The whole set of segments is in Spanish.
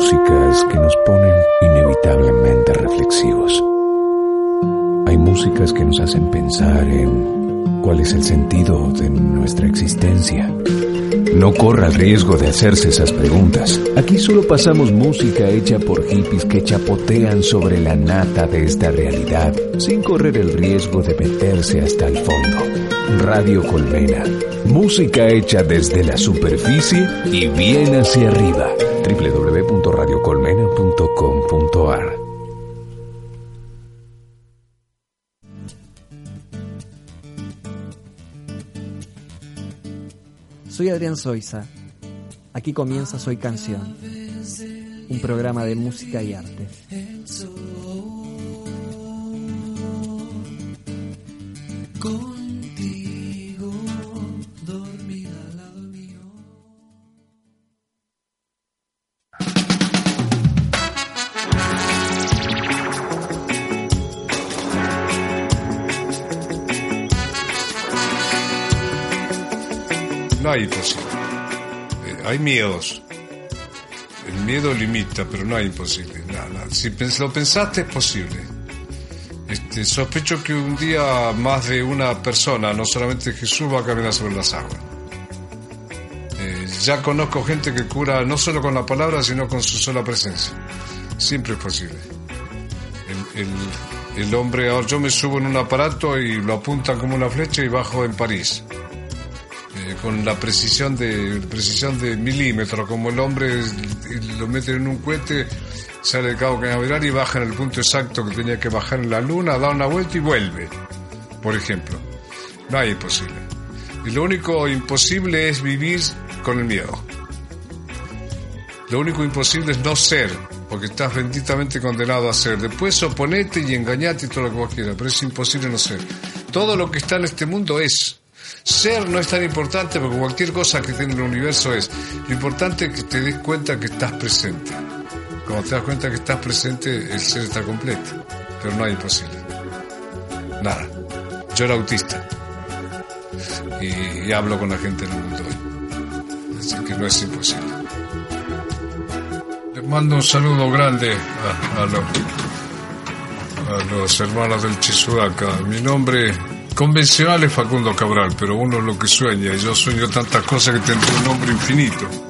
músicas que nos ponen inevitablemente reflexivos. Hay músicas que nos hacen pensar en cuál es el sentido de nuestra existencia. No corra el riesgo de hacerse esas preguntas. Aquí solo pasamos música hecha por hippies que chapotean sobre la nata de esta realidad, sin correr el riesgo de meterse hasta el fondo. Radio Colmena. Música hecha desde la superficie y bien hacia arriba. www.radiocolmena.com.ar Soy Adrián Soiza. Aquí comienza Soy Canción, un programa de música y arte. Imposible. Eh, hay miedos. El miedo limita, pero no hay imposible. Nada. Si lo pensaste, es posible. Este, sospecho que un día más de una persona, no solamente Jesús, va a caminar sobre las aguas. Eh, ya conozco gente que cura no solo con la palabra, sino con su sola presencia. Siempre es posible. El, el- el hombre, ahora yo me subo en un aparato y lo apuntan como una flecha y bajo en París con la precisión de precisión de milímetro, como el hombre lo mete en un cohete, sale de Cabo Cañaveral y baja en el punto exacto que tenía que bajar en la luna, da una vuelta y vuelve, por ejemplo. No hay imposible. Y lo único imposible es vivir con el miedo. Lo único imposible es no ser, porque estás benditamente condenado a ser. Después oponete y engañate y todo lo que vos quieras, pero es imposible no ser. Todo lo que está en este mundo es. Ser no es tan importante porque cualquier cosa que tiene el universo es. Lo importante es que te des cuenta que estás presente. Cuando te das cuenta que estás presente, el ser está completo. Pero no hay imposible. Nada. Yo era autista. Y, hablo con la gente en el mundo hoy. Así que no es imposible. Les mando un saludo grande a, los, hermanos del Chisudaca. Mi nombre convencional es Facundo Cabral, pero uno es lo que sueña. Y yo sueño tantas cosas que tendré un nombre infinito.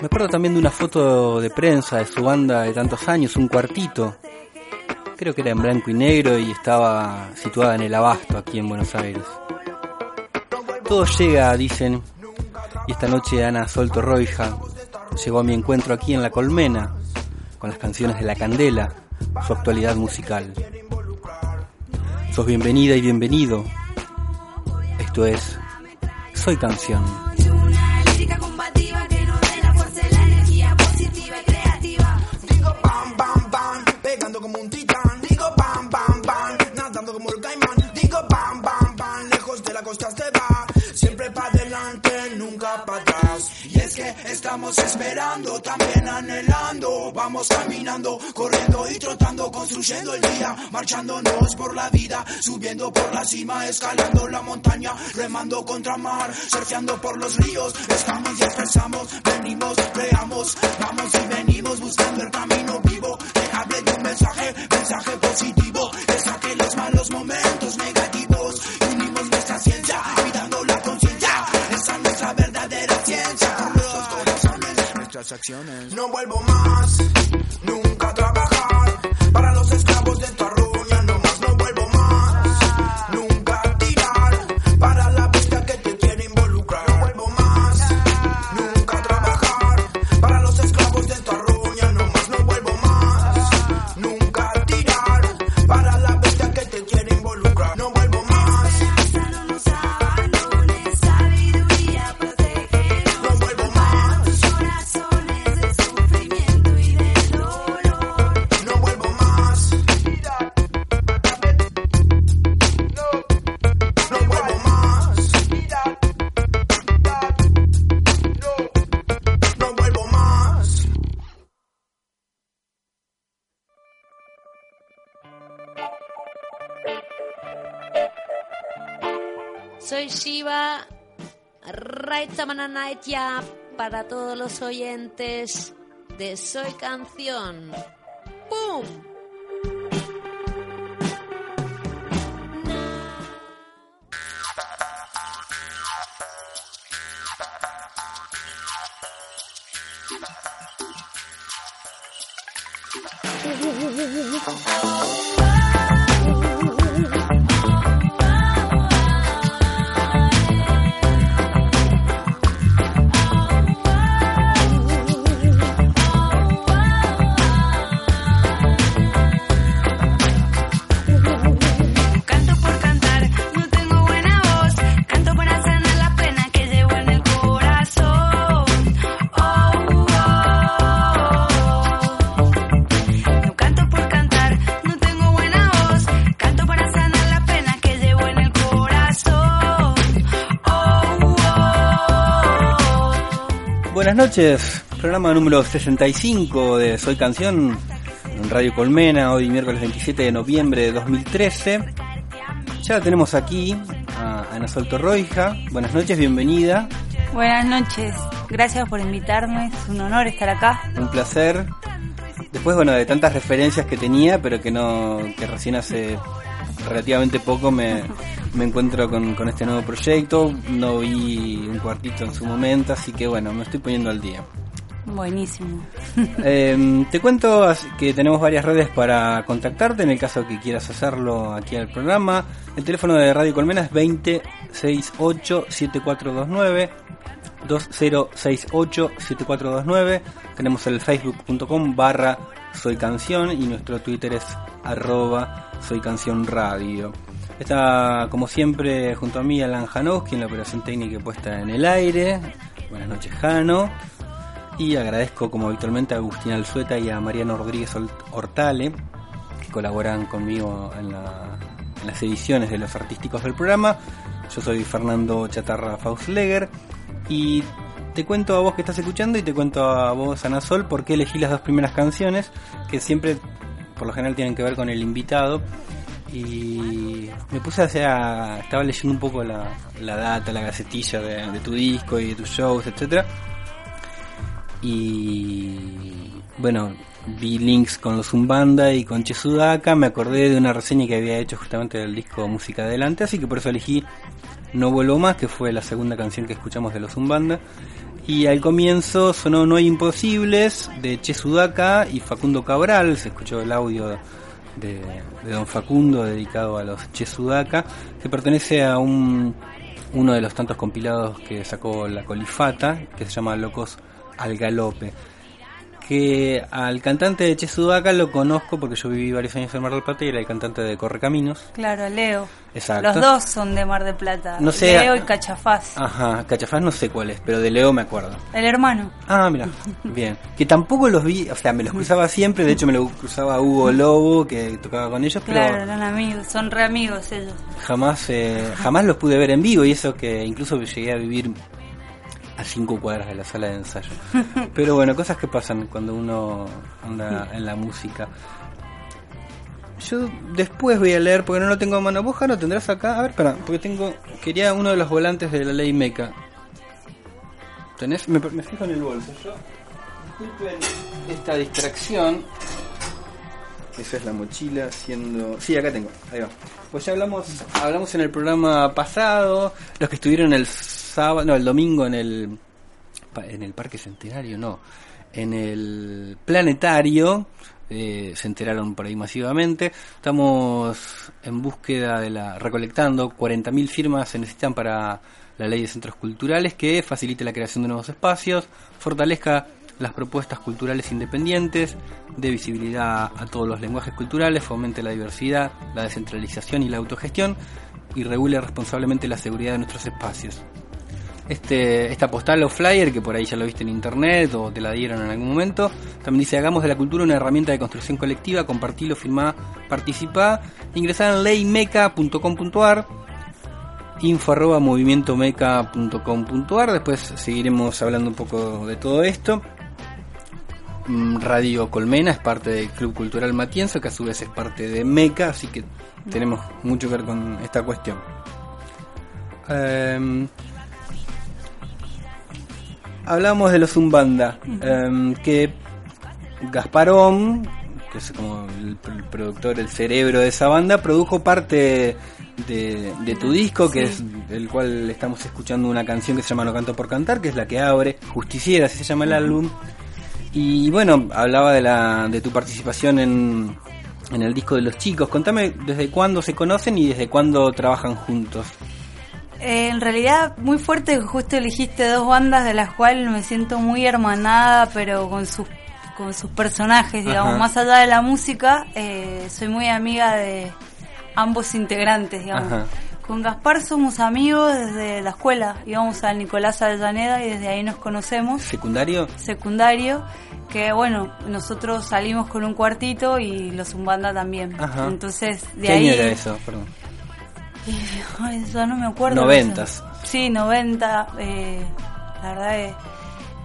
Me acuerdo también de una foto de prensa de su banda de tantos años, un cuartito. Creo que era en blanco y negro y estaba situada en el Abasto, aquí en Buenos Aires. Todo llega, dicen, y esta noche Ana Sol Torroija llegó a mi encuentro aquí en La Colmena, con las canciones de La Candela, su actualidad musical. Sos bienvenida y bienvenido. Esto es Soy Canción. Para adelante, nunca para atrás. Y estamos esperando, también anhelando. Vamos caminando, corriendo y trotando, construyendo el día, marchándonos por la vida, subiendo por la cima, escalando la montaña, remando contra mar, surfeando por los ríos. Estamos y expresamos, venimos, creamos, vamos y venimos buscando el camino vivo. Que hable de un mensaje, mensaje positivo, que saque los malos momentos negativos. No vuelvo más, nunca a trabajar para los esclavos de esta ruña. Raitamananaitia para todos los oyentes de Soy Canción. ¡Pum! noches, programa número 65 de Soy Canción en Radio Colmena, hoy miércoles 27 de noviembre de 2013. Ya tenemos aquí a Ana Sol Torroija. Buenas noches, bienvenida. Buenas noches, gracias por invitarme, es un honor estar acá. Un placer. Después, bueno, de tantas referencias que tenía, pero que no, que recién hace relativamente poco me, me encuentro con, con este nuevo proyecto. No vi un cuartito en su momento, así que bueno, me estoy poniendo al día. Buenísimo. Eh, te cuento que tenemos varias redes para contactarte en el caso que quieras hacerlo aquí al programa. El teléfono de Radio Colmena es 2068-7429. 2068-7429. Tenemos el facebook.com barra soy canción y nuestro twitter es arroba soy canción radio. Está como siempre junto a mí Alan Janowski en la operación técnica puesta en el aire. Buenas noches Jano. Y agradezco como habitualmente a Agustín Alzueta y a Mariano Rodríguez Hort- Hortale, que colaboran conmigo en, en las ediciones de los artísticos del programa. Yo soy Fernando Chatarra Fausleger y te cuento a vos que estás escuchando y te cuento a vos, Ana Sol, por qué elegí las dos primeras canciones, que siempre, por lo general, tienen que ver con el invitado. Y me puse a, sea, estaba leyendo un poco la, la data, la gacetilla de, tu disco y de tus shows, etcétera y bueno, vi links con los Zumbanda y con Chesudaka, me acordé de una reseña que había hecho justamente del disco Música Adelante, así que por eso elegí No Vuelvo Más, que fue la segunda canción que escuchamos de los Zumbanda. Y al comienzo sonó No hay imposibles de Chesudaka y Facundo Cabral, se escuchó el audio de, Don Facundo dedicado a los Chesudaka, que pertenece a un uno de los tantos compilados que sacó la Colifata, que se llama Locos al Galope. Que al cantante de Chesudaka lo conozco porque yo viví varios años en Mar del Plata y era el cantante de Correcaminos. Claro, Leo. Exacto. Los dos son de Mar de Plata. No sé- Leo y Cachafaz. Ajá, Cachafaz no sé cuál es, pero de Leo me acuerdo. El hermano. Ah, mira, bien. Que tampoco los vi, o sea, me los cruzaba siempre, de hecho me lo cruzaba Hugo Lobo, que tocaba con ellos, pero Claro, eran amigos, son re amigos ellos. jamás eh, jamás los pude ver en vivo y eso que incluso llegué a vivir a cinco cuadras de la sala de ensayo. Pero bueno, cosas que pasan cuando uno anda en la música. Yo después voy a leer, porque no lo tengo a mano. ¿Vos, Jaro, tendrás acá? A ver, espera, porque tengo... Quería uno de los volantes de la ley MECA. ¿Tenés? Me, me fijo en el bolso. Yo, disculpen esta distracción. Esa es la mochila siendo... Sí, acá tengo. Ahí va. Pues ya hablamos, hablamos en el programa pasado, los que estuvieron el no, el domingo en el en el Parque Centenario, no, en el Planetario, eh, se enteraron por ahí masivamente. Estamos en búsqueda de la, recolectando 40.000 firmas se necesitan para la ley de centros culturales que facilite la creación de nuevos espacios, fortalezca las propuestas culturales independientes, dé visibilidad a todos los lenguajes culturales, fomente la diversidad, la descentralización y la autogestión y regule responsablemente la seguridad de nuestros espacios. Este, esta postal o flyer, que por ahí ya lo viste en internet o te la dieron en algún momento, también dice hagamos de la cultura una herramienta de construcción colectiva, compartilo, firmá, participá, ingresá en leymeca.com.ar info arroba movimientomeca.com.ar después seguiremos hablando un poco de todo esto. Mm, Radio Colmena es parte del Club Cultural Matienzo que a su vez es parte de Meca así que tenemos mucho que ver con esta cuestión. Em, hablamos de los Zumbanda em, que Gasparón que es como el, el productor, el cerebro de esa banda, produjo parte de, de tu disco, que es el cual estamos escuchando una canción que se llama No Canto por Cantar, que es la que abre, Justiciera, así se llama el álbum. Y bueno, hablaba de, la, de tu participación en, en el disco de los chicos. Contame desde cuándo se conocen y desde cuándo trabajan juntos. Eh, en realidad, muy fuerte justo elegiste dos bandas de las cuales me siento muy hermanada, pero con sus con sus personajes, digamos, Ajá. más allá de la música, eh, soy muy amiga de ambos integrantes, digamos. Ajá. Con Gaspar somos amigos desde la escuela, íbamos al Nicolás Avellaneda y desde ahí nos conocemos. ¿Secundario? Secundario, que bueno, nosotros salimos con un cuartito y los Zumbanda también. Ajá. Entonces, de ¿Qué ahí... año era eso? Perdón. Ay, ya no me acuerdo. Noventas. Sí, 90. Eh, la verdad es.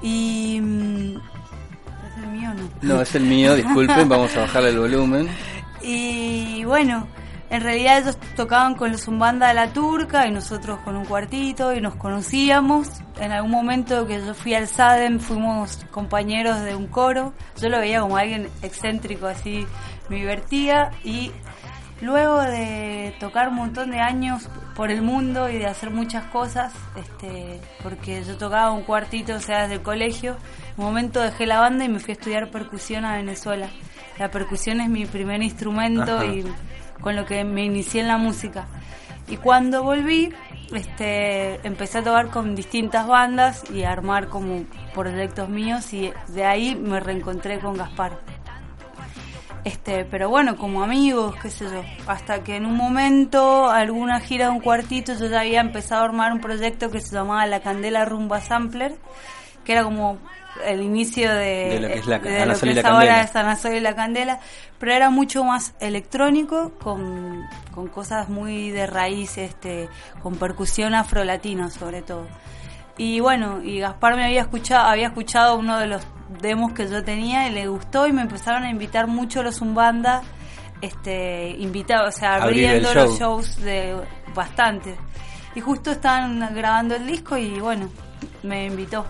Y. mm, ¿Es el mío o no? No, es el mío, disculpen, vamos a bajarle el volumen. Y bueno, en realidad ellos tocaban con los Zumbanda de la Turca y nosotros con un cuartito y nos conocíamos. En algún momento que yo fui al SADEM fuimos compañeros de un coro. Yo lo veía como alguien excéntrico, así me divertía. Y luego de tocar un montón de años por el mundo y de hacer muchas cosas, este, porque yo tocaba un cuartito, o sea, desde el colegio, un momento dejé la banda y me fui a estudiar percusión a Venezuela. La percusión es mi primer instrumento Ajá. y con lo que me inicié en la música. Y cuando volví, este, empecé a tocar con distintas bandas y a armar como proyectos míos y de ahí me reencontré con Gaspar. Este, pero bueno, como amigos, qué sé yo, hasta que en un momento, alguna gira de un cuartito, yo ya había empezado a armar un proyecto que se llamaba La Candela Rumba Sampler, que era como el inicio de, De lo que es la- de Ana lo que es ahora es y la Candela, pero era mucho más electrónico, con, con cosas muy de raíz, este, con percusión afrolatina sobre todo. Y bueno, y Gaspar me había escuchado, había escuchado uno de los demos que yo tenía y le gustó y me empezaron a invitar mucho los Zumbanda, este, invitados, o sea, abriendo los show. shows de bastante. Y justo estaban grabando el disco y bueno, me invitó.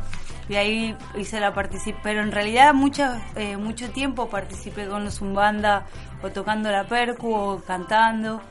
Y ahí hice la participación. Pero en realidad mucha, eh, mucho tiempo participé con los Zumbanda o tocando la percu o cantando.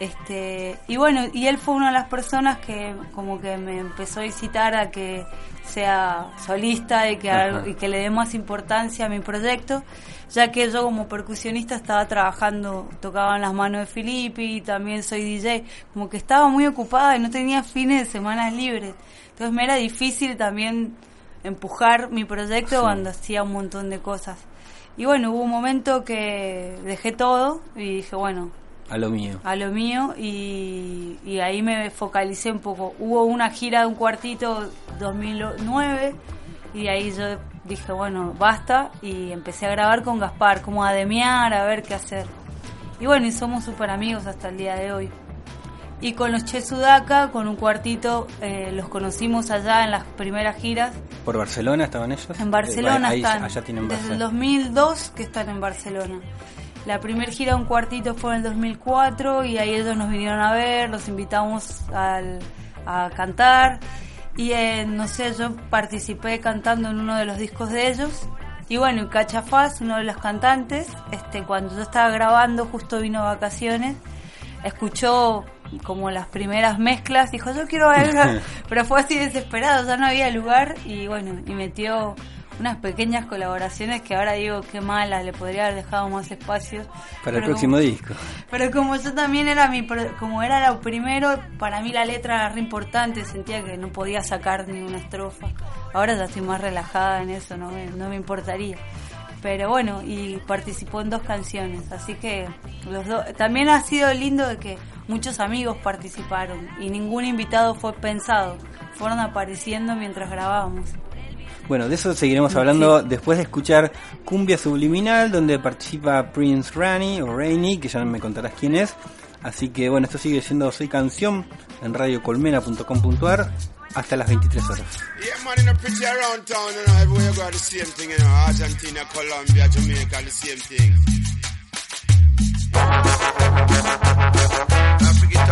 Este, y bueno, y él fue una de las personas que como que me empezó a incitar a que sea solista y que, y que le dé más importancia a mi proyecto, ya que yo como percusionista estaba trabajando, tocaba en las manos de Filippi, también soy DJ, como que estaba muy ocupada y no tenía fines de semanas libres. Entonces me era difícil también empujar mi proyecto Sí. cuando hacía un montón de cosas. Y bueno, hubo un momento que dejé todo y dije, bueno, A lo mío. a lo mío y, y ahí me focalicé un poco. Hubo una gira de un cuartito 2009 y ahí yo dije, bueno, basta y empecé a grabar con Gaspar, como a demear, a ver qué hacer. Y bueno, y somos súper amigos hasta el día de hoy. Y con los Che Sudaca, con un cuartito, eh, los conocimos allá en las primeras giras. ¿Por Barcelona estaban ellos? En Barcelona Eh, ahí, están. Allá tienen desde el base. 2002 que están en Barcelona. La primera gira un cuartito fue en el 2004 y ahí ellos nos vinieron a ver, los invitamos al- a cantar. Y eh, no sé, yo participé cantando en uno de los discos de ellos. Y bueno, y Cachafaz, uno de los cantantes, este cuando yo estaba grabando justo vino de vacaciones, escuchó como las primeras mezclas, dijo yo quiero bailar, pero fue así desesperado, ya no había lugar y bueno, y metió unas pequeñas colaboraciones que ahora digo qué malas, le podría haber dejado más espacios. Para el próximo como- disco. Pero como yo también era mi, como era lo primero, para mí la letra era re importante, sentía que no podía sacar ni una estrofa. Ahora ya estoy más relajada en eso, no me, no me importaría. Pero bueno, y participó en dos canciones, así que los dos, también ha sido lindo de que muchos amigos participaron y ningún invitado fue pensado, fueron apareciendo mientras grabábamos. Bueno, de eso seguiremos hablando después de escuchar Cumbia Subliminal, donde participa Prince Rani o Rainy, que ya me contarás quién es. Así que bueno, esto sigue siendo Soy Canción en radiocolmena.com.ar hasta las 23 horas. Yeah, man, in a pretty around town, you know, everywhere you go, the same thing, you know, Argentina, Colombia, Jamaica, the same thing. Africa,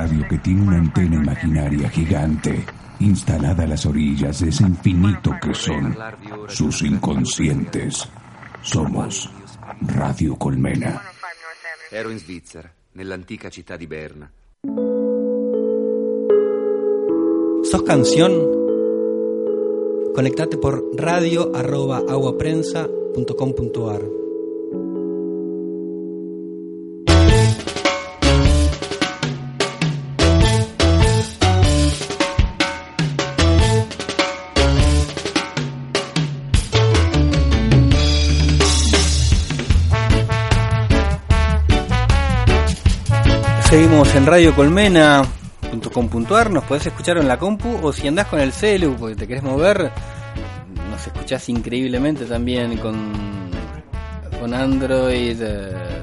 radio que tiene una antena imaginaria gigante instalada a las orillas de ese infinito que son sus inconscientes. Somos Radio Colmena. Ero in Svizzera, nell'antica città di Berna. ¿Sos canción? Conectate por radio Seguimos en Radio Colmena.com.ar, nos podés escuchar en la compu o si andás con el celu porque te querés mover, nos escuchás increíblemente también con, con Android, eh,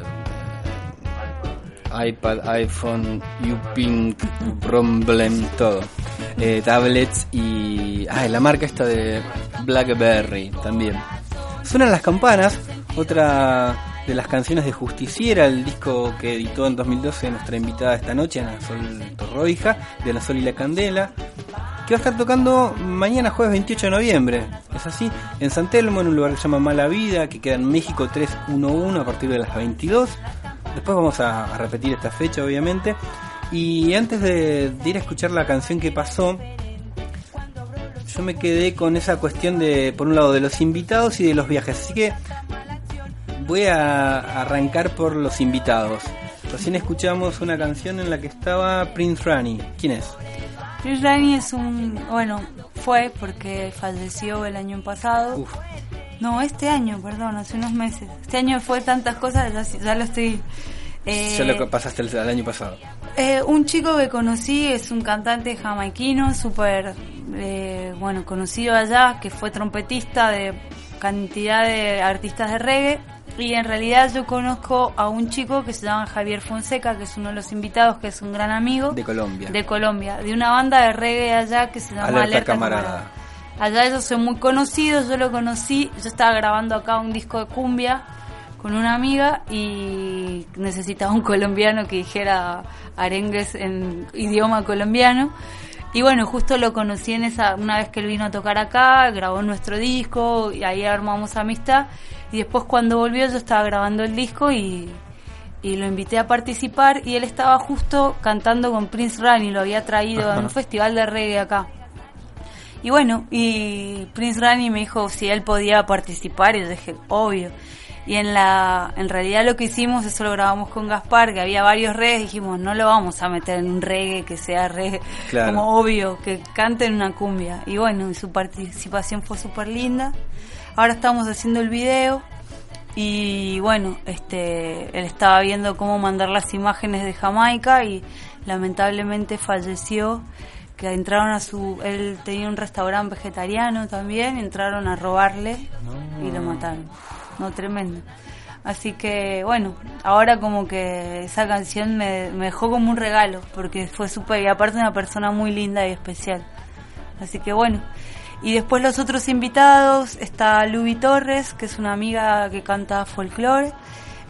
iPad, iPhone, Upink, Problem, todo. Eh, tablets y... Ah, la marca esta de Blackberry también. Suenan las campanas, otra de las canciones de Justiciera, el disco que editó en 2012 nuestra invitada esta noche, Ana Sol Torroija, de La Sol y la Candela, que va a estar tocando mañana jueves 28 de noviembre, es así, en San Telmo, en un lugar que se llama Mala Vida, que queda en México 311 a partir de las 22. Después vamos a, repetir esta fecha, obviamente. Y antes de, de ir a escuchar la canción que pasó, yo me quedé con esa cuestión de, por un lado, de los invitados y de los viajes. Así que voy a arrancar por los invitados. Recién escuchamos una canción en la que estaba Prince Rani. ¿Quién es? Chris Rani es un, bueno, fue porque falleció el año pasado. Uf. No, este año, perdón, hace unos meses. Este año fue tantas cosas, ya, ya lo estoy... eh, Ya lo pasaste el, el año pasado. eh, un chico que conocí es un cantante jamaiquino, súper, eh, bueno, conocido allá, que fue trompetista de cantidad de artistas de reggae. Y en realidad yo conozco a un chico que se llama Javier Fonseca, que es uno de los invitados, que es un gran amigo. De Colombia. De Colombia, de una banda de reggae allá que se llama Alerta Alerta, Camarada. Camarada. Allá ellos son muy conocidos, yo lo conocí, yo estaba grabando acá un disco de cumbia con una amiga y necesitaba un colombiano que dijera arengues en idioma colombiano. Y bueno, justo lo conocí en esa, una vez que él vino a tocar acá, grabó nuestro disco y ahí armamos amistad. Y después cuando volvió yo estaba grabando el disco y, y lo invité a participar y él estaba justo cantando con Prince Rani, lo había traído a un festival de reggae acá. Y bueno, y Prince Rani me dijo si él podía participar y yo dije, obvio. Y en la en realidad lo que hicimos, eso lo grabamos con Gaspar, que había varios reggae, dijimos, no lo vamos a meter en un reggae que sea reggae, Claro. como obvio, que canten una cumbia. Y bueno, y su participación fue súper linda. Ahora estamos haciendo el video y bueno, este él estaba viendo cómo mandar las imágenes de Jamaica y lamentablemente falleció que entraron a su él tenía un restaurante vegetariano también entraron a robarle y lo mataron. No tremendo. Así que bueno ahora como que esa canción me, me dejó como un regalo porque fue súper y aparte una persona muy linda y especial. Así que bueno y después los otros invitados está Luby Torres que es una amiga que canta folclore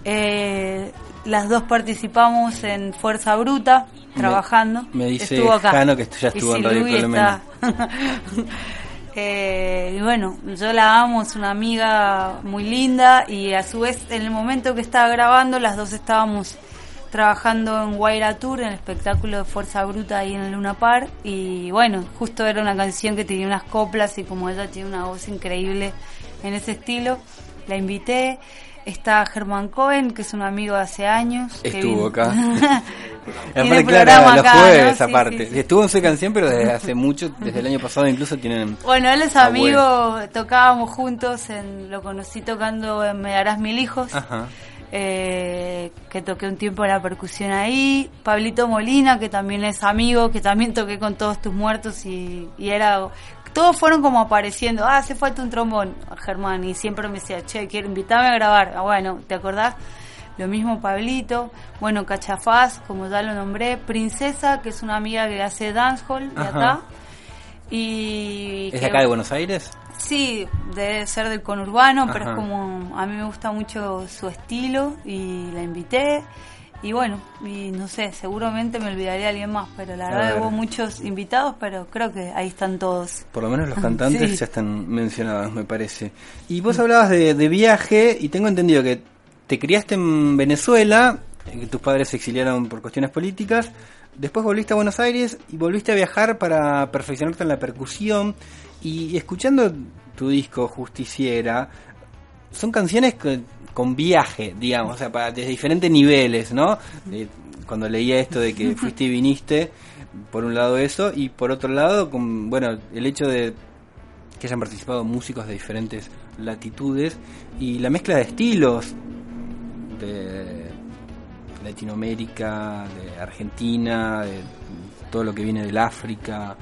eh, las dos participamos en Fuerza Bruta trabajando me dice estuvo acá Jano que ya estuvo Y en Radio Luby Colomena. está. Eh, y bueno, yo la amo, es una amiga muy linda y a su vez en el momento que estaba grabando las dos estábamos trabajando en Guaira Tour, en el espectáculo de Fuerza Bruta ahí en el Luna Park y bueno, justo era una canción que tenía unas coplas y como ella tiene una voz increíble en ese estilo, la invité. Está Germán Cohen, que es un amigo de hace años. que Estuvo vino- acá. Aparte, claro, los jueves ¿no? Aparte. sí, sí. Estuvo en su canción, pero desde hace mucho, desde el año pasado incluso tienen... Bueno, él es amigo, tocábamos juntos, en, lo conocí tocando en Me darás mil hijos, Ajá. Eh, que toqué un tiempo la percusión ahí. Pablito Molina, que también es amigo, que también toqué con todos tus muertos y, era... Todos fueron como apareciendo, ah, hace falta un trombón, Germán, y siempre me decía, che, quiero invitarme a grabar. Ah, bueno, ¿te acordás? Lo mismo Pablito, bueno, Cachafaz, como ya lo nombré, Princesa, que es una amiga que hace dancehall de acá. Y ¿Es de acá de Buenos Aires? Sí, debe ser del conurbano, pero es como a mí me gusta mucho su estilo y la invité. Y bueno, y no sé, seguramente me olvidaría de alguien más, pero la verdad ver. hubo muchos invitados, pero creo que ahí están todos. Por lo menos los cantantes Sí. ya están mencionados, me parece. Y vos hablabas de, de viaje y tengo entendido que te criaste en Venezuela, eh, que tus padres se exiliaron por cuestiones políticas, después volviste a Buenos Aires y volviste a viajar para perfeccionarte en la percusión y escuchando tu disco Justiciera, son canciones que- con viaje, digamos, o sea, para, desde diferentes niveles, ¿no? De- cuando leía esto de que fuiste y viniste, por un lado eso, y por otro lado, con, bueno, el hecho de que hayan participado músicos de diferentes latitudes y la mezcla de estilos de Latinoamérica, de Argentina, de todo lo que viene del África,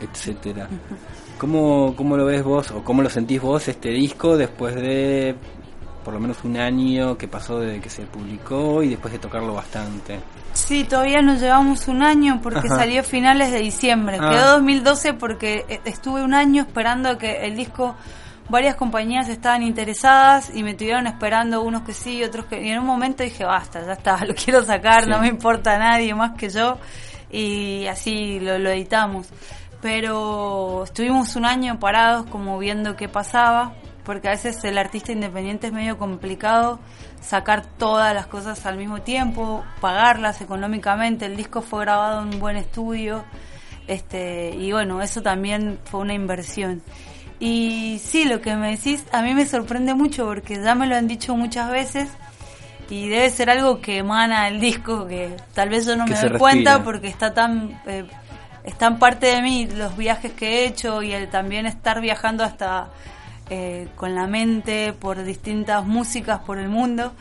etcétera. ¿Cómo, ¿Cómo lo ves vos o cómo lo sentís vos este disco después de por lo menos un año que pasó desde que se publicó y después de tocarlo bastante? Sí, todavía nos llevamos un año porque Ajá. salió a finales de diciembre. Ah. Quedó 2012 porque eh, estuve un año esperando que el disco, varias compañías estaban interesadas y me estuvieron esperando unos que sí, otros que... Y en un momento dije, basta, ya está, lo quiero sacar, Sí. no me importa a nadie más que yo. Y así lo, lo editamos. Pero estuvimos un año parados como viendo qué pasaba, porque a veces el artista independiente es medio complicado sacar todas las cosas al mismo tiempo, pagarlas económicamente. El disco fue grabado en un buen estudio, este y bueno, eso también fue una inversión. Y sí, lo que me decís a mí me sorprende mucho porque ya me lo han dicho muchas veces y debe ser algo que emana el disco que tal vez yo no Que me doy cuenta porque está tan eh, están parte de mí los viajes que he hecho y el también estar viajando hasta eh, con la mente por distintas músicas por el mundo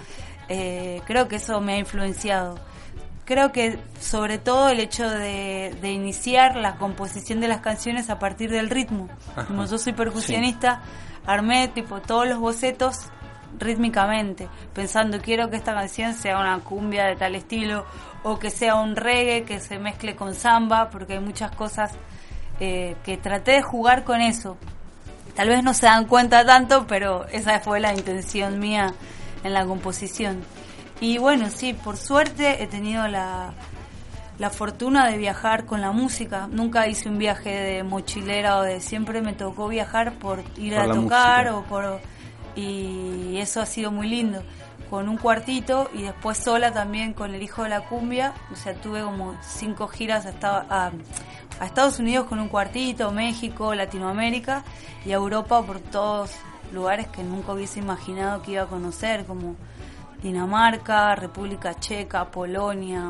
eh, creo que eso me ha influenciado creo que sobre todo el hecho de, de iniciar la composición de las canciones a partir del ritmo Ajá. como yo soy percusionista armé tipo todos los bocetos rítmicamente, pensando quiero que esta canción sea una cumbia de tal estilo o que sea un reggae que se mezcle con samba, porque hay muchas cosas eh, que traté de jugar con eso. Tal vez no se dan cuenta tanto, pero esa fue la intención mía en la composición. Y bueno, sí, por suerte he tenido la, la fortuna de viajar con la música. Nunca hice un viaje de mochilera o de siempre me tocó viajar por ir Por a tocar música. o por y eso ha sido muy lindo con un cuartito y después sola también con el hijo de la cumbia o sea tuve como cinco giras a, Esta- a, a Estados Unidos con un cuartito México Latinoamérica y a Europa por todos lugares que nunca hubiese imaginado que iba a conocer como Dinamarca República Checa Polonia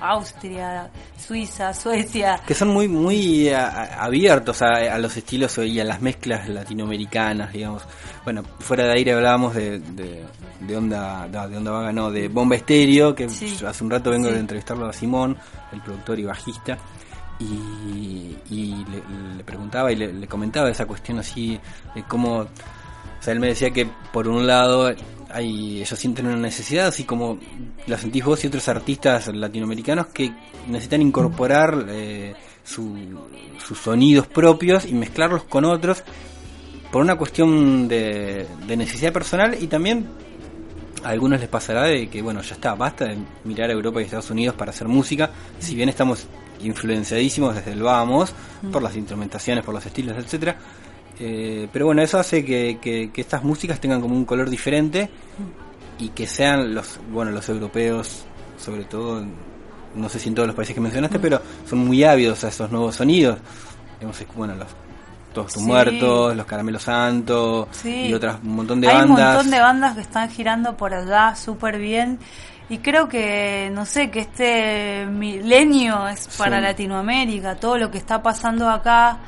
Austria Suiza Suecia Que son muy muy a- a- abiertos a, a los estilos y a las mezclas latinoamericanas, digamos. Bueno, fuera de aire hablábamos de, de, de Onda de Onda Vaga, no, de Bomba Estéreo, que Sí. hace un rato vengo Sí. de entrevistarlo a Simón, el productor y bajista, y, y le, le preguntaba y le, le comentaba esa cuestión así de cómo... O sea, él me decía que por un lado hay, ellos sienten una necesidad, así como la sentís vos y otros artistas latinoamericanos que necesitan incorporar eh, su- sus sonidos propios y mezclarlos con otros por una cuestión de, necesidad personal y también a algunos les pasará de que, bueno, ya está, basta de mirar a Europa y Estados Unidos para hacer música, si bien estamos influenciadísimos desde el vamos, por las instrumentaciones, por los estilos, etcétera eh, pero bueno, eso hace que, que- que estas músicas tengan como un color diferente y que sean los, bueno, los europeos, sobre todo, no sé si en todos los países que mencionaste, pero son muy ávidos a esos nuevos sonidos. Es- bueno, los Todos tus Sí. muertos, los caramelos santos Sí. y otras un montón de Hay bandas. un montón de bandas que están girando por allá súper bien. Y creo que, no sé, que este milenio es para Sí. Latinoamérica. Todo lo que está pasando acá,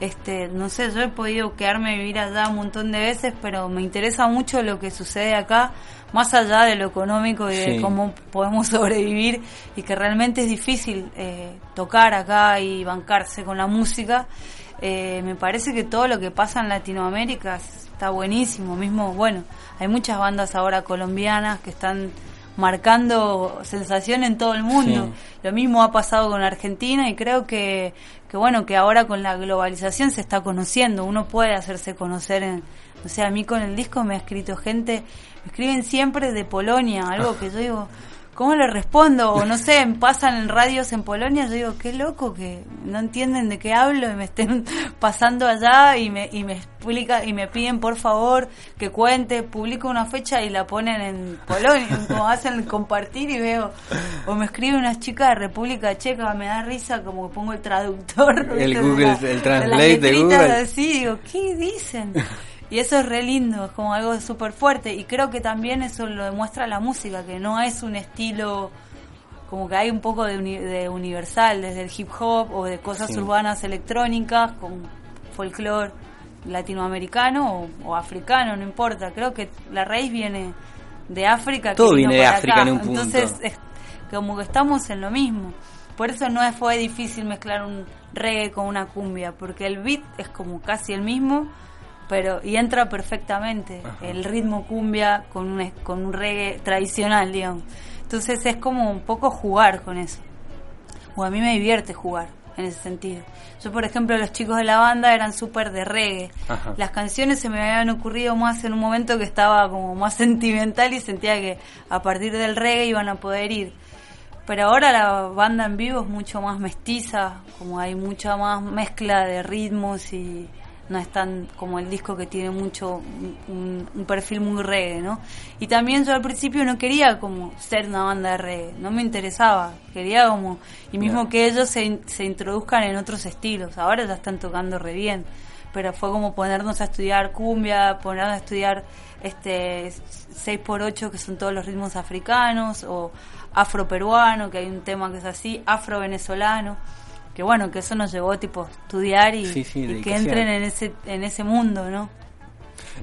este, no sé, yo he podido quedarme a vivir allá un montón de veces, pero me interesa mucho lo que sucede acá, más allá de lo económico y de cómo podemos sobrevivir y que realmente es difícil eh, tocar acá y bancarse con la música. Eh, me parece que todo lo que pasa en Latinoamérica está buenísimo. Mismo, bueno, hay muchas bandas ahora colombianas que están marcando sensación en todo el mundo. Sí. Lo mismo ha pasado con Argentina y creo que, que bueno, que ahora con la globalización se está conociendo, uno puede hacerse conocer en, o sea, a mí con el disco me ha escrito gente, me escriben siempre de Polonia, algo que yo digo, ¿cómo le respondo? O no sé, pasan en radios en Polonia, yo digo, qué loco que no entienden de qué hablo y me estén pasando allá y me, y me explica, y me piden por favor que cuente, publico una fecha y la ponen en Polonia, como hacen compartir y veo, o me escribe unas chicas de República Checa, me da risa como que pongo el traductor. El. Google, la- el translate de Google. así, digo, ¿qué dicen? Y eso es re lindo, es como algo súper fuerte. Y creo que también eso lo demuestra la música, que no es un estilo como que hay un poco de, uni- de universal, desde el hip hop o de cosas Sí. urbanas electrónicas, con folclore latinoamericano o, o africano, no importa. Creo que la raíz viene de África. Todo viene de África acá. en un punto. Entonces, es como que estamos en lo mismo. Por eso no fue difícil mezclar un reggae con una cumbia, porque el beat es como casi el mismo, pero y entra perfectamente el ritmo cumbia con un, con un reggae tradicional, digamos. Entonces es como un poco jugar con eso. O a mí me divierte jugar en ese sentido. Yo, por ejemplo, los chicos de la banda eran súper de reggae. Ajá. Las canciones se me habían ocurrido más en un momento que estaba como más sentimental y sentía que a partir del reggae iban a poder ir. Pero ahora la banda en vivo es mucho más mestiza, como hay mucha más mezcla de ritmos y no es tan como el disco que tiene mucho un, un perfil muy reggae, ¿no? Y también yo al principio no quería como ser una banda de reggae, no me interesaba, quería como y mismo que ellos se, se introduzcan en otros estilos, ahora ya están tocando re bien, pero fue como ponernos a estudiar cumbia, ponernos a estudiar este 6x8 que son todos los ritmos africanos o afro-peruano, que hay un tema que es así, afro-venezolano, que bueno, que eso nos llevó tipo a estudiar y, Sí, sí, y que entren en ese en ese mundo, ¿no?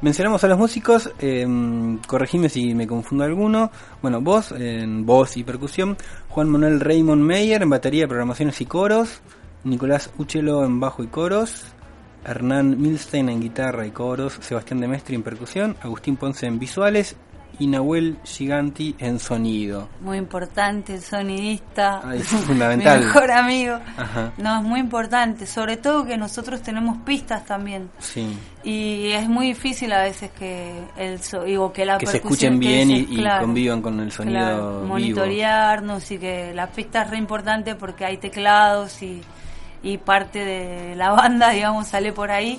Mencionamos a los músicos, eh, corregime si me confundo alguno. Bueno, vos en voz y percusión, Juan Manuel Raymond Meyer en batería, programaciones y coros, Nicolás Uchelo en bajo y coros, Hernán Milstein en guitarra y coros, Sebastián de Mestre en percusión, Agustín Ponce en visuales y Nahuel Giganti en sonido. Muy importante, el sonidista, Ah, es fundamental. mi mejor amigo. Ajá. No, es muy importante, sobre todo que nosotros tenemos pistas también. Sí. Y es muy difícil a veces que el so- digo, que la Que se escuchen bien y, esté- y claro, convivan con el sonido claro, vivo. monitorearnos y que la pista es re importante porque hay teclados y, y parte de la banda, digamos, sale por ahí.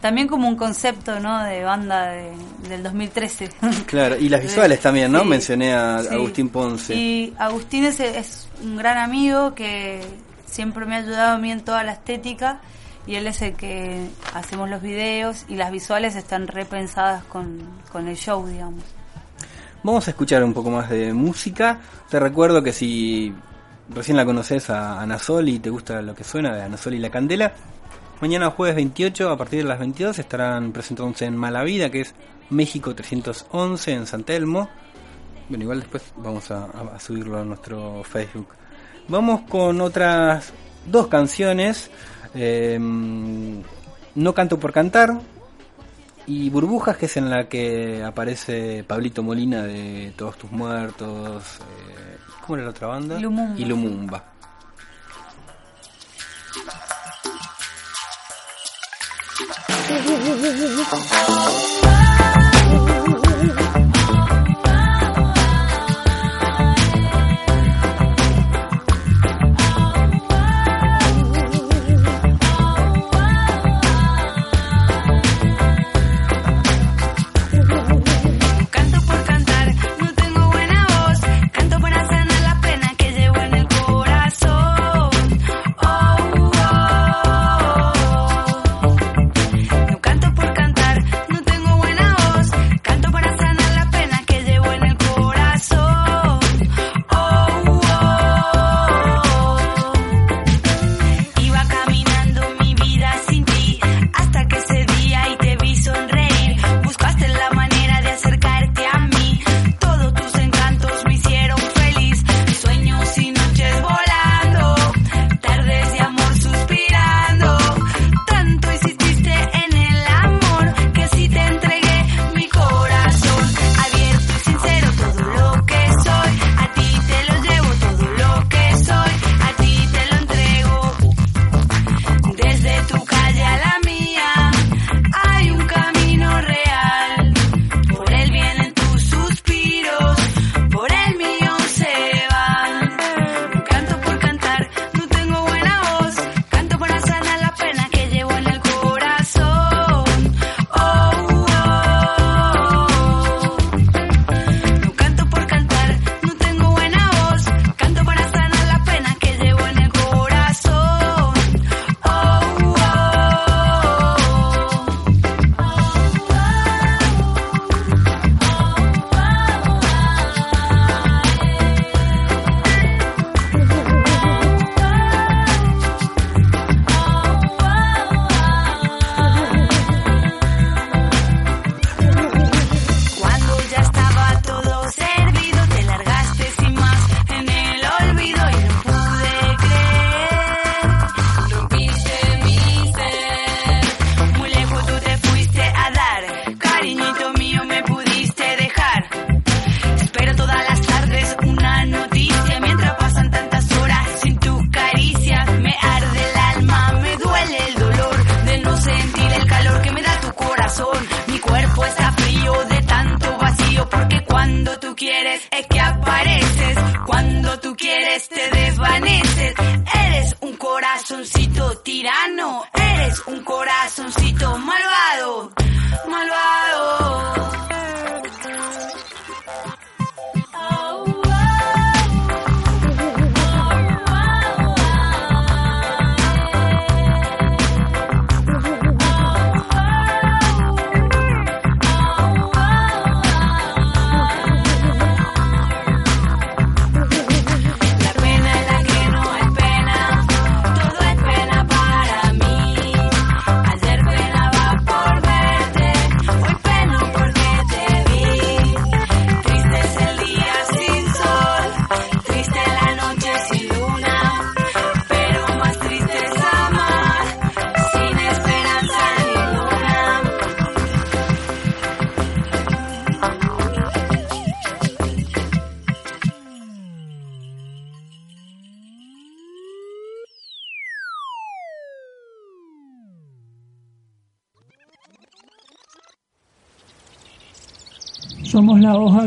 También como un concepto, ¿no? De banda de- del 2013. Claro, y las visuales también, ¿no? Sí, Mencioné a sí. Agustín Ponce. Y Agustín es, es un gran amigo que siempre me ha ayudado a mí en toda la estética y él es el que hacemos los videos y las visuales están repensadas con, con el show, digamos. Vamos a escuchar un poco más de música. Te recuerdo que si recién la conoces a Ana Sol y te gusta lo que suena de Ana Sol y la Candela, mañana jueves 28 a partir de las 22 estarán presentándose en Mala Vida, que es México 311 en San Telmo. Bueno, igual después vamos a, a- a subirlo a nuestro Facebook. Vamos con otras dos canciones. eh, no canto por cantar, y Burbujas, que es en la que aparece Pablito Molina de Todos tus muertos. eh, ¿Cómo era la otra banda? Lumumba. Y Lumumba. 呜呜呜呜呜呜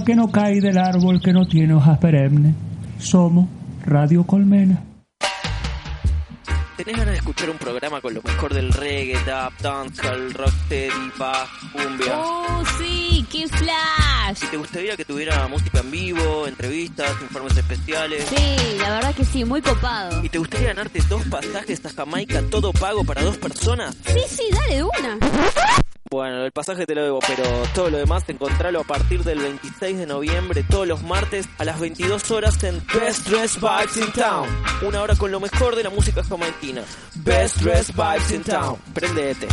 que no cae del árbol que no tiene hojas perennes. Somos Radio Colmena. ¿Tenés ganas de escuchar un programa con lo mejor del reggae, dub, dancehall, rocksteady, bass, cumbia? ¡Oh, sí! ¡Qué flash! Si te gustaría que tuviera música en vivo, entrevistas, informes especiales... Sí, la verdad que sí, muy copado. ¿Y te gustaría ganarte dos pasajes a Jamaica todo pago para dos personas? Sí, sí, dale, una. Bueno, el pasaje te lo debo, pero todo lo demás encontralo a partir del 26 de noviembre, todos los martes a las 22 horas en Best Dress Vibes in Town. Una hora con lo mejor de la música jamaiquina. Best Dress Vibes in Town. Prendete.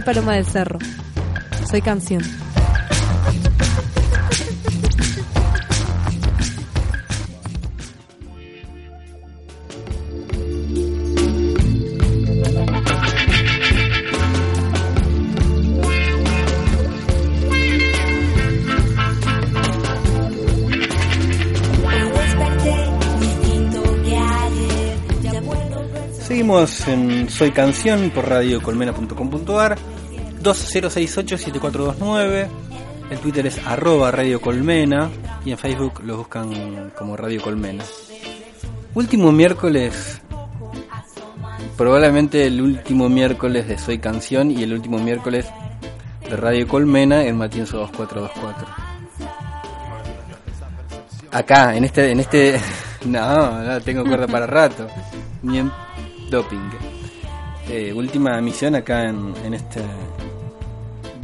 Soy Paloma del Cerro. Soy canción. Seguimos en Soy Canción por radiocolmena.com.ar 2068-7429 El Twitter es arroba Radio Colmena y en Facebook lo buscan como Radio Colmena. Último miércoles, probablemente el último miércoles de Soy Canción y el último miércoles de Radio Colmena en Matienzo 2424. Acá, en este, en este, no, no tengo cuerda para rato, ni en doping. Eh, última misión acá en, este,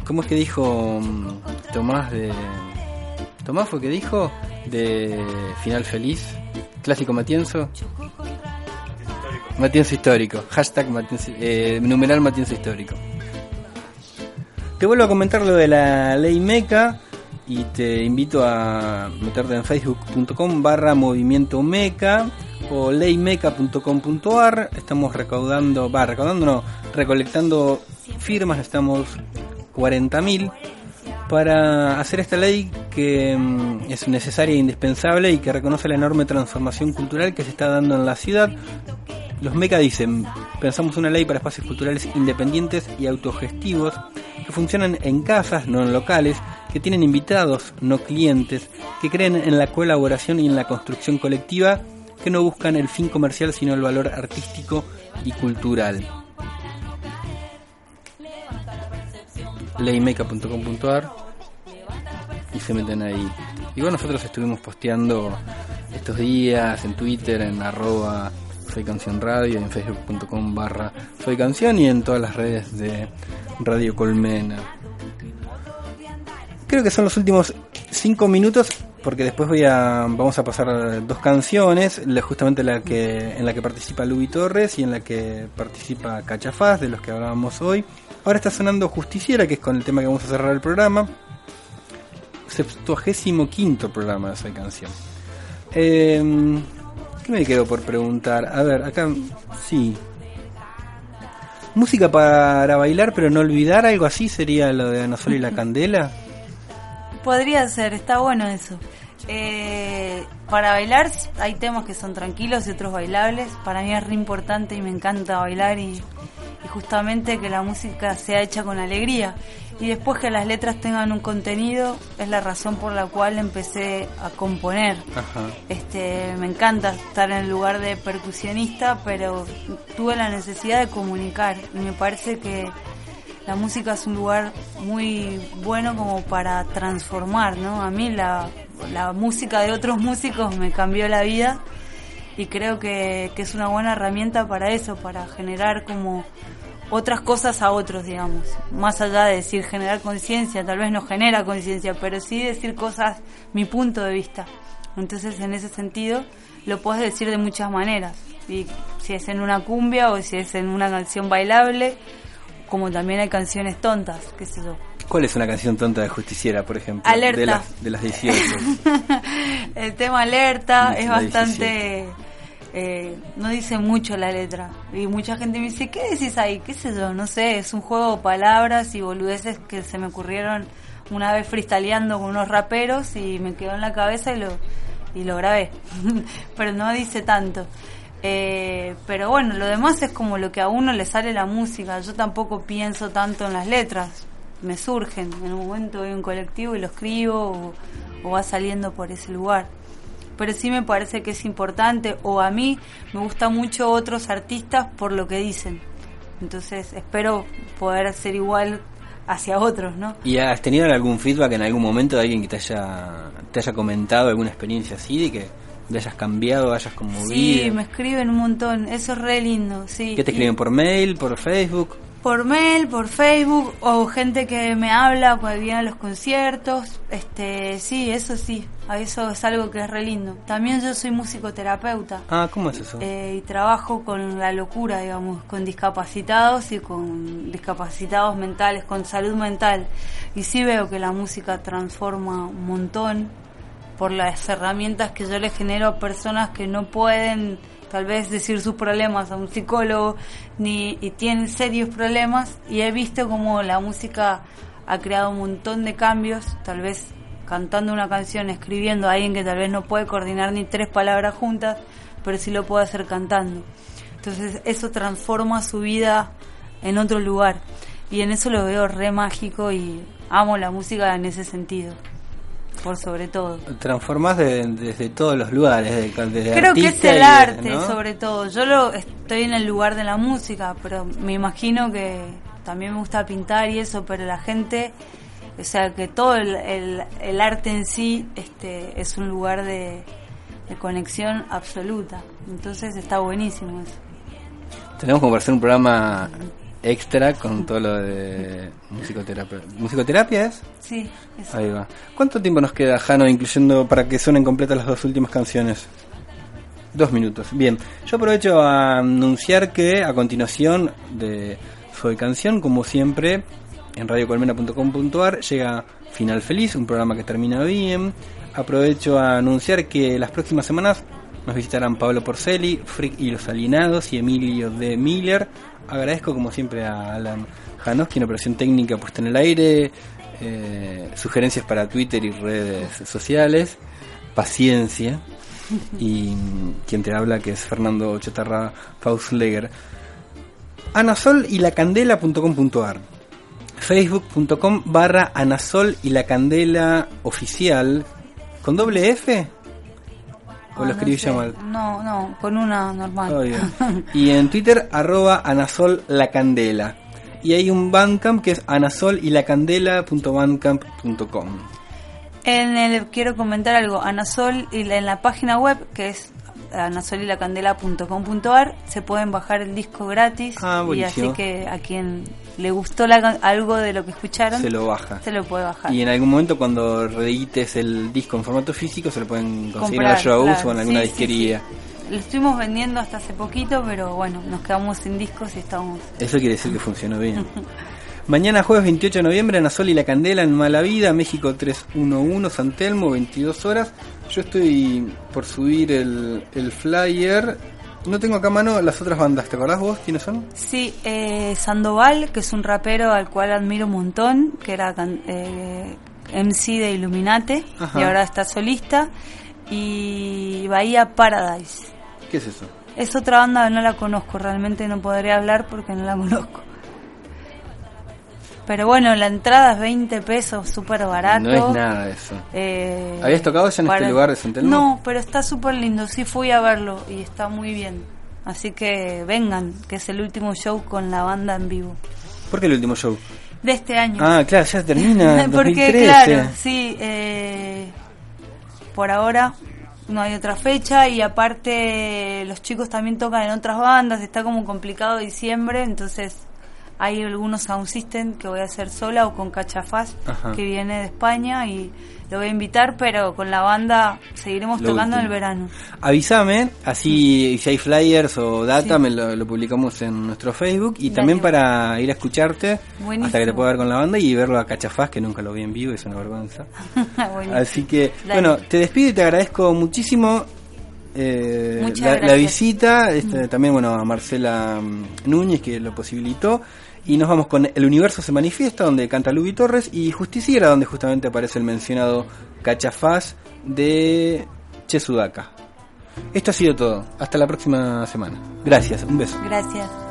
¿cómo es que dijo mm, Tomás de, Tomás fue que dijo de final feliz, clásico Matienzo, Matienzo histórico, hashtag Matienzo, eh, numeral Matienzo histórico. Te vuelvo a comentar lo de la ley MECA y te invito a meterte en facebook.com barra movimiento meca o leymeca.com.ar estamos recaudando, va recaudando no, recolectando firmas, estamos 40.000 para hacer esta ley que mm, es necesaria e indispensable y que reconoce la enorme transformación cultural que se está dando en la ciudad. Los MECA dicen, pensamos una ley para espacios culturales independientes y autogestivos que funcionan en casas, no en locales, que tienen invitados, no clientes, que creen en la colaboración y en la construcción colectiva, que no buscan el fin comercial sino el valor artístico y cultural. leymeca.com.ar y se meten ahí. Igual nosotros estuvimos posteando estos días en Twitter, en arroba soy canción radio, en facebook.com barra soy canción y en todas las redes de Radio Colmena. Creo que son los últimos cinco minutos porque después voy a vamos a pasar dos canciones, la- justamente la que en la que participa Luis Torres y en la que participa Cachafaz, de los que hablábamos hoy. Ahora está sonando Justiciera, que es con el tema que vamos a cerrar el programa. 75 quinto programa de esa canción. Eh, ¿Qué me quedo por preguntar? A ver, acá sí. Música para bailar pero no olvidar, algo así sería lo de Ana Sol y la Candela. Podría ser, está bueno eso. Eh, para bailar hay temas que son tranquilos y otros bailables. Para mí es re importante y me encanta bailar y, y justamente que la música sea hecha con alegría. Y después que las letras tengan un contenido es la razón por la cual empecé a componer. Ajá. Este, me encanta estar en el lugar de percusionista, pero tuve la necesidad de comunicar y me parece que la música es un lugar muy bueno como para transformar, ¿no? A mí la, música de otros músicos me cambió la vida y creo que, que es una buena herramienta para eso, para generar como otras cosas a otros, digamos. Más allá de decir generar conciencia, tal vez no genera conciencia, pero sí decir cosas, mi punto de vista. Entonces, en ese sentido, lo puedes decir de muchas maneras. Y si es en una cumbia o si es en una canción bailable, como también hay canciones tontas, qué sé yo. ¿Cuál es una canción tonta de Justiciera, por ejemplo? Alerta. De las, de las 18. El tema alerta es bastante... eh, no dice mucho la letra. Y mucha gente me dice, ¿qué decís ahí? ¿Qué sé yo? No sé, es un juego de palabras y boludeces que se me ocurrieron una vez freestyleando con unos raperos y me quedó en la cabeza y lo, y lo grabé. Pero no dice tanto. Eh, pero bueno, lo demás es como lo que a uno le sale la música. Yo tampoco pienso tanto en las letras. Me surgen. En un momento voy a un colectivo y lo escribo o, va saliendo por ese lugar. Pero sí me parece que es importante, o a mí me gusta mucho otros artistas por lo que dicen. Entonces espero poder ser igual hacia otros, ¿no? ¿Y has tenido algún feedback en algún momento de alguien que te haya, te haya comentado alguna experiencia así, de que le hayas cambiado, hayas conmovido? Sí, me escriben un montón, eso es re lindo, sí. ¿Qué te escriben por mail, por Facebook? Por mail, por Facebook, o gente que me habla cuando viene a los conciertos. Este, sí, eso sí, eso es algo que es re lindo. También yo soy musicoterapeuta. Ah, ¿cómo es eso? Eh, y trabajo con la locura, digamos, con discapacitados y con discapacitados mentales, con salud mental. Y sí veo que la música transforma un montón por las herramientas que yo le genero a personas que no pueden tal vez decir sus problemas a un psicólogo ni y tienen serios problemas. Y he visto como la música ha creado un montón de cambios tal vez cantando una canción escribiendo a alguien que tal vez no puede coordinar ni tres palabras juntas pero sí lo puede hacer cantando. Entonces eso transforma su vida en otro lugar. Y en eso lo veo re mágico y amo la música en ese sentido por sobre todo Transformás de- desde todos los lugares, desde Creo que es el arte, ¿no? sobre todo. Yo lo estoy en el lugar de la música, pero me imagino que también me gusta pintar y eso, pero la gente, o sea, que todo el, el- el arte en sí este, es un lugar de, de conexión absoluta. Entonces está buenísimo eso. Tenemos para hacer un programa extra con todo lo de musicoterapia. ¿Musicoterapia es? Sí, eso. Ahí va. ¿Cuánto tiempo nos queda, Jano, incluyendo para que suenen completas las dos últimas canciones? Dos minutos. Bien, yo aprovecho a anunciar que a continuación de Soy Canción, como siempre, en radiocolmena.com.ar llega Final Feliz, un programa que termina bien. Aprovecho a anunciar que las próximas semanas nos visitarán Pablo Porceli, Frick y los Alienados y Emilio de Miller. Agradezco como siempre a Alan Janoski en operación técnica puesta en el aire, eh, sugerencias para Twitter y redes sociales, paciencia y quien te habla que es Fernando Chatarra Fausleger. Anasol y la candela.com.ar facebook.com barra Anasol y la candela oficial con doble F o Ah, lo no sé. mal No, no, con una normal. Oh, y en Twitter arroba Anasol la candela y hay un Bandcamp que es anasol y la candela.bandcamp.com En el, quiero comentar algo, Anasol, y la- en la página web, que es anasolilacandela.com.ar, se pueden bajar el disco gratis. Ah, y así que a quien le gustó la algo de lo que escucharon, se lo baja se lo puede bajar. y en algún momento cuando reedites el disco en formato físico se lo pueden conseguir Comprar, en shows claro. o en alguna Sí, sí, disquería Lo estuvimos vendiendo hasta hace poquito, pero bueno, nos quedamos sin discos y estamos... Eso quiere decir que funcionó bien. Mañana jueves 28 de noviembre, Anasol y la Candela en Mala Vida, México 311, San Telmo, 22 horas. Yo estoy por subir el, el flyer. No tengo acá a mano las otras bandas, ¿te acordás vos quiénes son? Sí, eh, Sandoval, que es un rapero al cual admiro un montón, que era eh, MC de Illuminate Ajá. y ahora está solista. Y Bahía Paradise. ¿Qué es eso? Es otra banda no la conozco, realmente no podría hablar porque no la conozco. Pero bueno, la entrada es 20 pesos, súper barato. No es nada eso. Eh, ¿Habías tocado ya en este lugar de San Telmo? No, pero está súper lindo. Sí fui a verlo y está muy bien. Así que vengan, que es el último show con la banda en vivo. ¿Por qué el último show? De este año. Ah, claro, ya termina. Porque 2013. claro, sí, eh, por ahora no hay otra fecha y aparte los chicos también tocan en otras bandas, está como complicado diciembre, entonces hay algunos sound system que voy a hacer sola o con Cachafaz Ajá. que viene de España y lo voy a invitar, pero con la banda seguiremos Lo tocando en el verano. Avísame, así si hay flyers o data, Sí. me lo, lo publicamos en nuestro Facebook y Dale. también para ir a escucharte Buenísimo. hasta que te pueda ver con la banda y verlo a Cachafaz, que nunca lo vi en vivo, es una vergüenza. Así que, Dale. bueno, te despido y te agradezco muchísimo eh, la, la visita, este, también bueno a Marcela mm, Núñez que lo posibilitó. Y nos vamos con El Universo se manifiesta, donde canta Lubi Torres, y Justiciera, donde justamente aparece el mencionado Cachafaz de Che Sudaka. Esto ha sido todo. Hasta la próxima semana. Gracias, un beso. Gracias.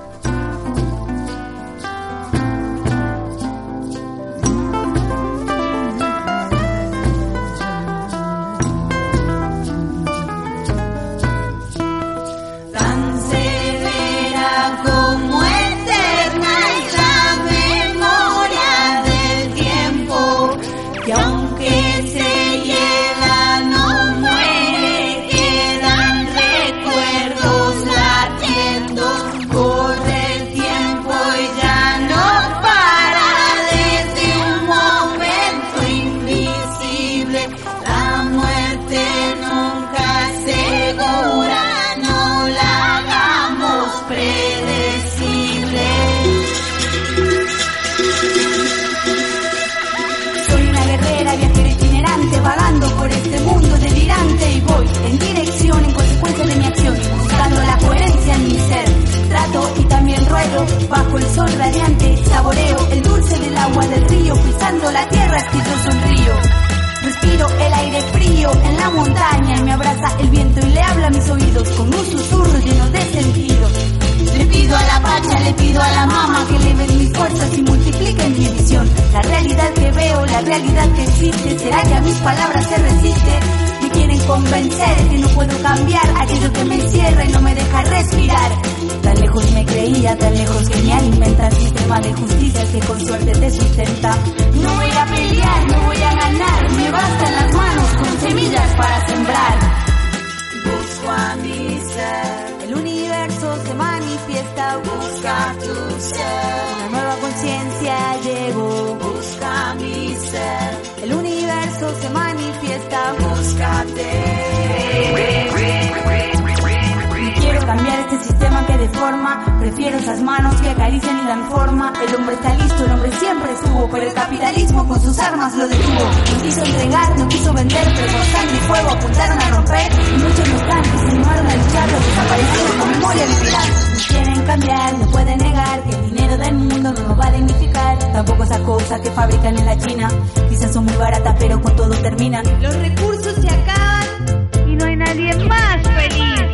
bajo el sol radiante, saboreo el dulce del agua del río, pisando la tierra es que yo sonrío. Respiro el aire frío en la montaña, y me abraza el viento y le habla a mis oídos con un susurro lleno de sentido. Le pido a la pacha, le pido a la mama que eleven mis fuerzas y multipliquen mi visión. La realidad que veo, la realidad que existe, será que a mis palabras se resiste. Me quieren convencer que no puedo cambiar aquello que me encierra y no me deja respirar. Tan lejos me creía, tan lejos que me alimenta el sistema de justicia que con suerte te sustenta. No voy a pelear, no voy a ganar, me bastan las manos con semillas para sembrar. Busco a mi ser. El universo se manifiesta, busca tu ser. Una nueva conciencia llegó, busca mi ser. El universo se manifiesta, búscate. Este sistema que deforma. Prefiero esas manos que acarician y dan forma. El hombre está listo, el hombre siempre estuvo. Pero el capitalismo con sus armas lo detuvo. No quiso entregar, no quiso vender, pero con sangre y fuego apuntaron a romper. Y muchos no están, que se animaron a luchar, los desaparecieron con memoria literal. No quieren cambiar, no pueden negar que el dinero del mundo no nos va a dignificar. Tampoco esas cosas que fabrican en la China. Quizás son muy baratas, pero con todo terminan. Los recursos se acaban y no hay nadie más feliz.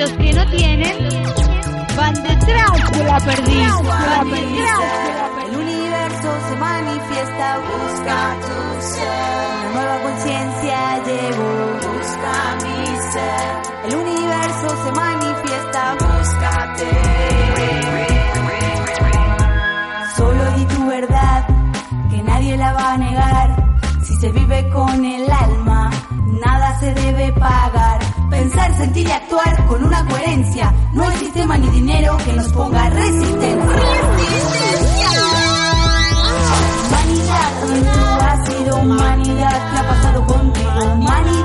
Los que no tienen van detrás de la perdiz. El universo se manifiesta, busca tu ser. Una nueva conciencia llegó, busca mi ser. El universo se manifiesta, búscate. Solo di tu verdad, que nadie la va a negar. Si se vive con el alma, nada se debe pagar. Pensar, sentir y actuar con una coherencia. No hay sistema ni dinero que nos ponga resistencia. Humanidad, donde tú has sido humanidad, ¿qué ha pasado contigo? Humanidad,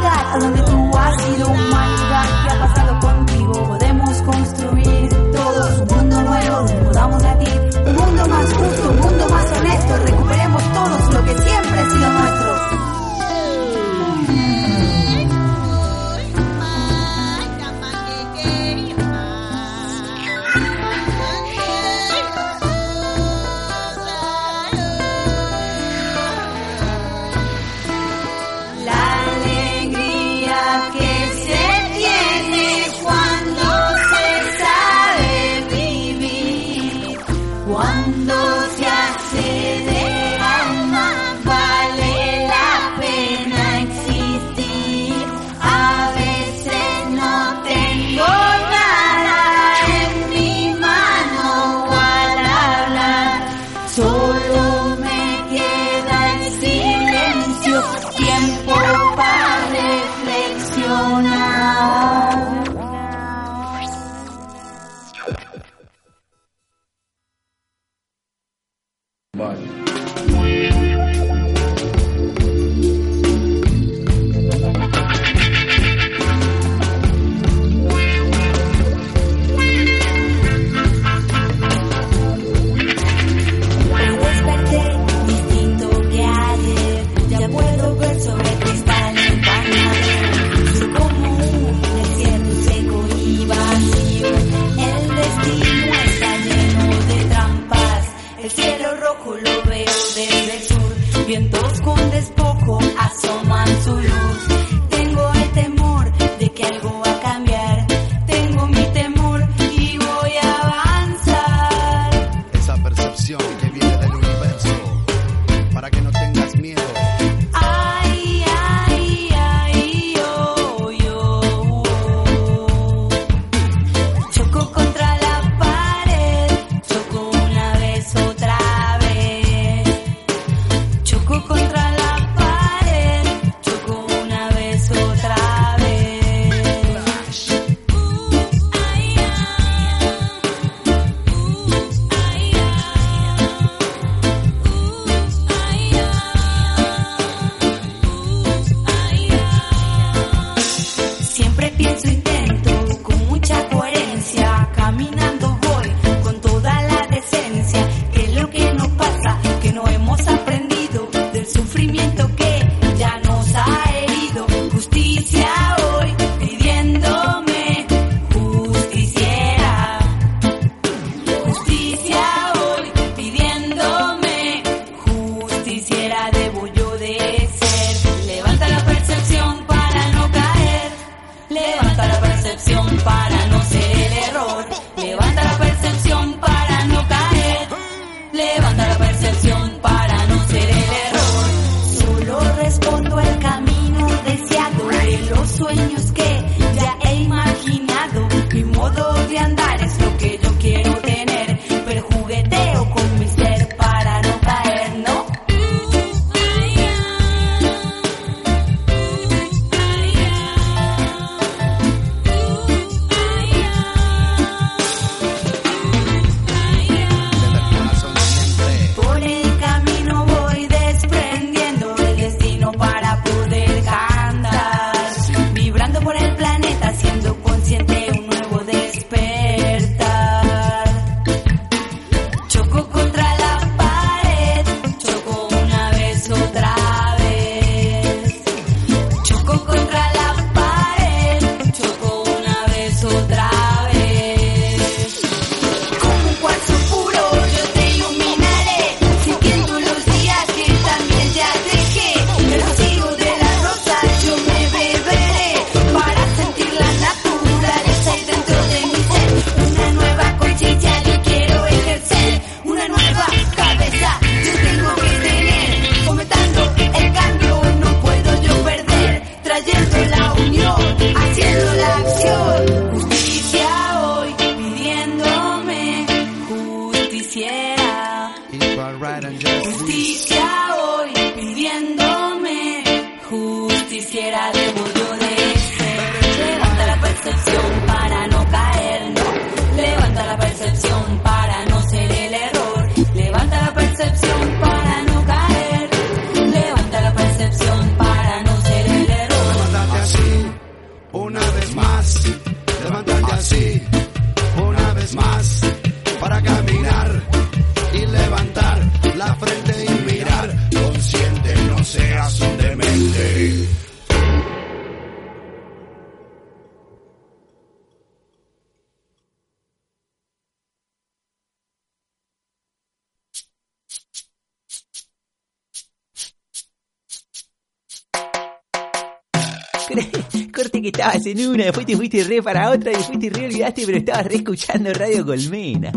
fuiste, fuiste re para otra y fuiste re olvidaste, pero estabas re escuchando Radio Colmena.